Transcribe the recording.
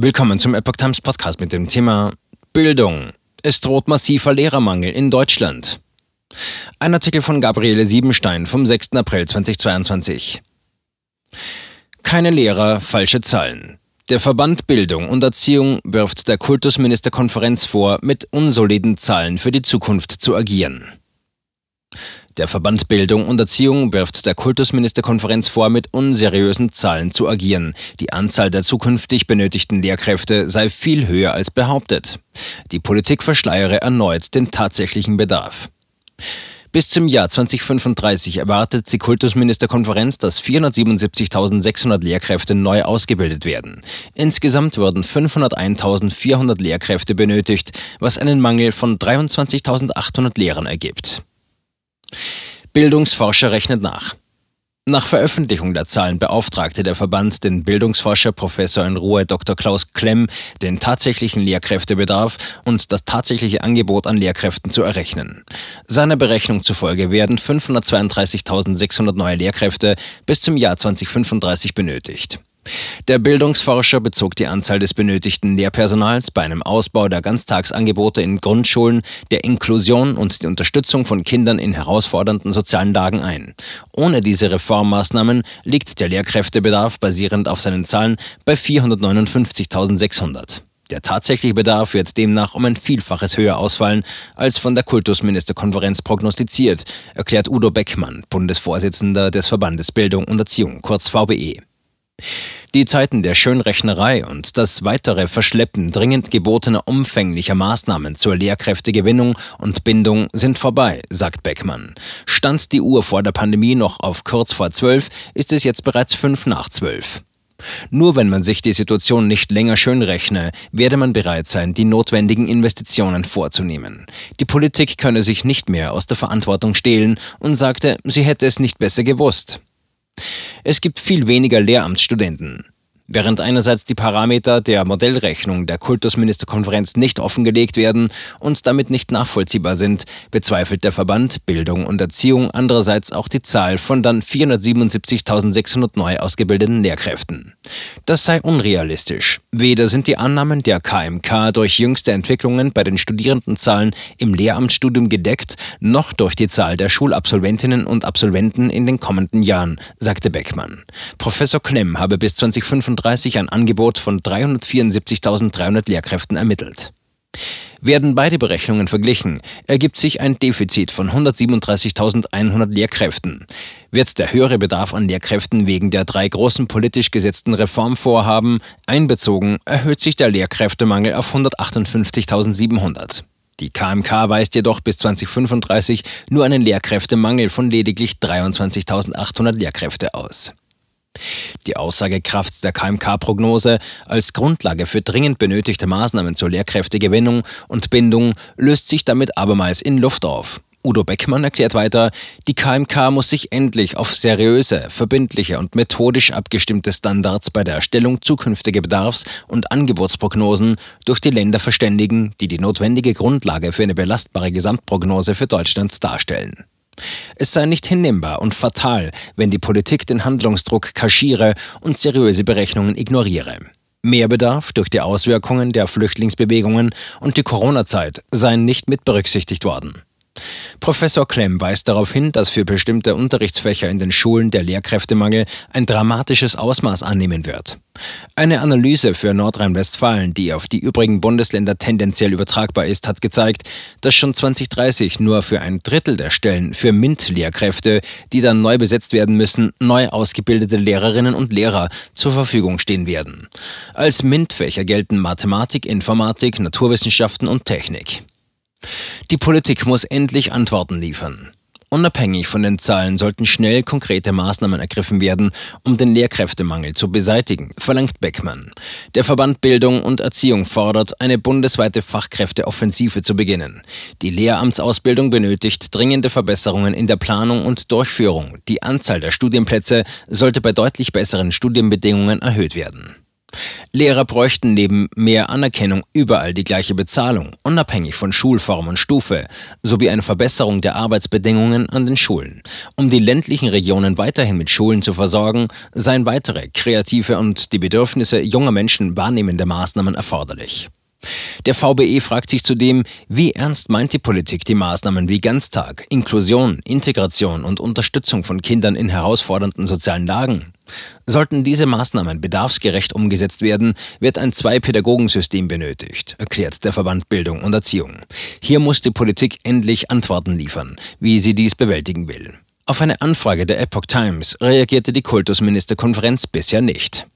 Willkommen zum Epoch Times Podcast mit dem Thema Bildung. Es droht massiver Lehrermangel in Deutschland. Ein Artikel von Gabriele Siebenstein vom 6. April 2022. Keine Lehrer, falsche Zahlen. Der Verband Bildung und Erziehung wirft der Kultusministerkonferenz vor, mit unsoliden Zahlen für die Zukunft zu agieren. Der Verband Bildung und Erziehung wirft der Kultusministerkonferenz vor, mit unseriösen Zahlen zu agieren. Die Anzahl der zukünftig benötigten Lehrkräfte sei viel höher als behauptet. Die Politik verschleiere erneut den tatsächlichen Bedarf. Bis zum Jahr 2035 erwartet die Kultusministerkonferenz, dass 477.600 Lehrkräfte neu ausgebildet werden. Insgesamt würden 501.400 Lehrkräfte benötigt, was einen Mangel von 23.800 Lehrern ergibt. Bildungsforscher rechnet nach. Nach Veröffentlichung der Zahlen beauftragte der Verband den Bildungsforscher Professor in Ruhe Dr. Klaus Klemm, den tatsächlichen Lehrkräftebedarf und das tatsächliche Angebot an Lehrkräften zu errechnen. Seiner Berechnung zufolge werden 532.600 neue Lehrkräfte bis zum Jahr 2035 benötigt. Der Bildungsforscher bezog die Anzahl des benötigten Lehrpersonals bei einem Ausbau der Ganztagsangebote in Grundschulen, der Inklusion und die Unterstützung von Kindern in herausfordernden sozialen Lagen ein. Ohne diese Reformmaßnahmen liegt der Lehrkräftebedarf basierend auf seinen Zahlen bei 459.600. Der tatsächliche Bedarf wird demnach um ein Vielfaches höher ausfallen als von der Kultusministerkonferenz prognostiziert, erklärt Udo Beckmann, Bundesvorsitzender des Verbandes Bildung und Erziehung, kurz VBE. Die Zeiten der Schönrechnerei und das weitere Verschleppen dringend gebotener umfänglicher Maßnahmen zur Lehrkräftegewinnung und Bindung sind vorbei, sagt Beckmann. Stand die Uhr vor der Pandemie noch auf kurz vor zwölf, ist es jetzt bereits fünf nach zwölf. Nur wenn man sich die Situation nicht länger schönrechne, werde man bereit sein, die notwendigen Investitionen vorzunehmen. Die Politik könne sich nicht mehr aus der Verantwortung stehlen und sagte, sie hätte es nicht besser gewusst. Es gibt viel weniger Lehramtsstudenten. Während einerseits die Parameter der Modellrechnung der Kultusministerkonferenz nicht offengelegt werden und damit nicht nachvollziehbar sind, bezweifelt der Verband Bildung und Erziehung andererseits auch die Zahl von dann 477.600 neu ausgebildeten Lehrkräften. Das sei unrealistisch. Weder sind die Annahmen der KMK durch jüngste Entwicklungen bei den Studierendenzahlen im Lehramtsstudium gedeckt, noch durch die Zahl der Schulabsolventinnen und Absolventen in den kommenden Jahren, sagte Beckmann. Professor Klemm habe bis 2025 2035 ein Angebot von 374.300 Lehrkräften ermittelt. Werden beide Berechnungen verglichen, ergibt sich ein Defizit von 137.100 Lehrkräften. Wird der höhere Bedarf an Lehrkräften wegen der drei großen politisch gesetzten Reformvorhaben einbezogen, erhöht sich der Lehrkräftemangel auf 158.700. Die KMK weist jedoch bis 2035 nur einen Lehrkräftemangel von lediglich 23.800 Lehrkräfte aus. Die Aussagekraft der KMK-Prognose als Grundlage für dringend benötigte Maßnahmen zur Lehrkräftegewinnung und Bindung löst sich damit abermals in Luft auf. Udo Beckmann erklärt weiter, die KMK muss sich endlich auf seriöse, verbindliche und methodisch abgestimmte Standards bei der Erstellung zukünftiger Bedarfs- und Angebotsprognosen durch die Länder verständigen, die die notwendige Grundlage für eine belastbare Gesamtprognose für Deutschland darstellen. Es sei nicht hinnehmbar und fatal, wenn die Politik den Handlungsdruck kaschiere und seriöse Berechnungen ignoriere. Mehrbedarf durch die Auswirkungen der Flüchtlingsbewegungen und die Corona-Zeit seien nicht mit berücksichtigt worden. Professor Klemm weist darauf hin, dass für bestimmte Unterrichtsfächer in den Schulen der Lehrkräftemangel ein dramatisches Ausmaß annehmen wird. Eine Analyse für Nordrhein-Westfalen, die auf die übrigen Bundesländer tendenziell übertragbar ist, hat gezeigt, dass schon 2030 nur für ein Drittel der Stellen für MINT-Lehrkräfte, die dann neu besetzt werden müssen, neu ausgebildete Lehrerinnen und Lehrer zur Verfügung stehen werden. Als MINT-Fächer gelten Mathematik, Informatik, Naturwissenschaften und Technik. Die Politik muss endlich Antworten liefern. Unabhängig von den Zahlen sollten schnell konkrete Maßnahmen ergriffen werden, um den Lehrkräftemangel zu beseitigen, verlangt Beckmann. Der Verband Bildung und Erziehung fordert, eine bundesweite Fachkräfteoffensive zu beginnen. Die Lehramtsausbildung benötigt dringende Verbesserungen in der Planung und Durchführung. Die Anzahl der Studienplätze sollte bei deutlich besseren Studienbedingungen erhöht werden. Lehrer bräuchten neben mehr Anerkennung überall die gleiche Bezahlung, unabhängig von Schulform und Stufe, sowie eine Verbesserung der Arbeitsbedingungen an den Schulen. Um die ländlichen Regionen weiterhin mit Schulen zu versorgen, seien weitere kreative und die Bedürfnisse junger Menschen wahrnehmende Maßnahmen erforderlich. Der VBE fragt sich zudem, wie ernst meint die Politik die Maßnahmen wie Ganztag, Inklusion, Integration und Unterstützung von Kindern in herausfordernden sozialen Lagen? Sollten diese Maßnahmen bedarfsgerecht umgesetzt werden, wird ein Zwei-Pädagogensystem benötigt, erklärt der Verband Bildung und Erziehung. Hier muss die Politik endlich Antworten liefern, wie sie dies bewältigen will. Auf eine Anfrage der Epoch Times reagierte die Kultusministerkonferenz bisher nicht.